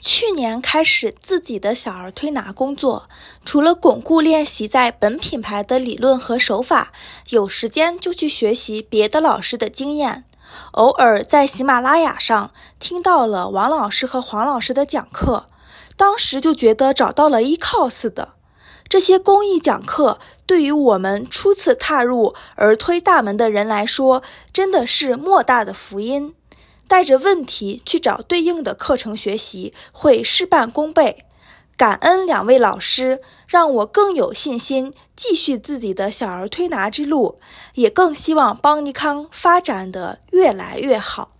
去年开始自己的小儿推拿工作，除了巩固练习在本品牌的理论和手法，有时间就去学习别的老师的经验。偶尔在喜马拉雅上听到了王老师和黄老师的讲课，当时就觉得找到了依靠似的。这些公益讲课对于我们初次踏入儿推大门的人来说，真的是莫大的福音。带着问题去找对应的课程学习，会事半功倍。感恩两位老师，让我更有信心继续自己的小儿推拿之路，也更希望邦尼康发展的越来越好。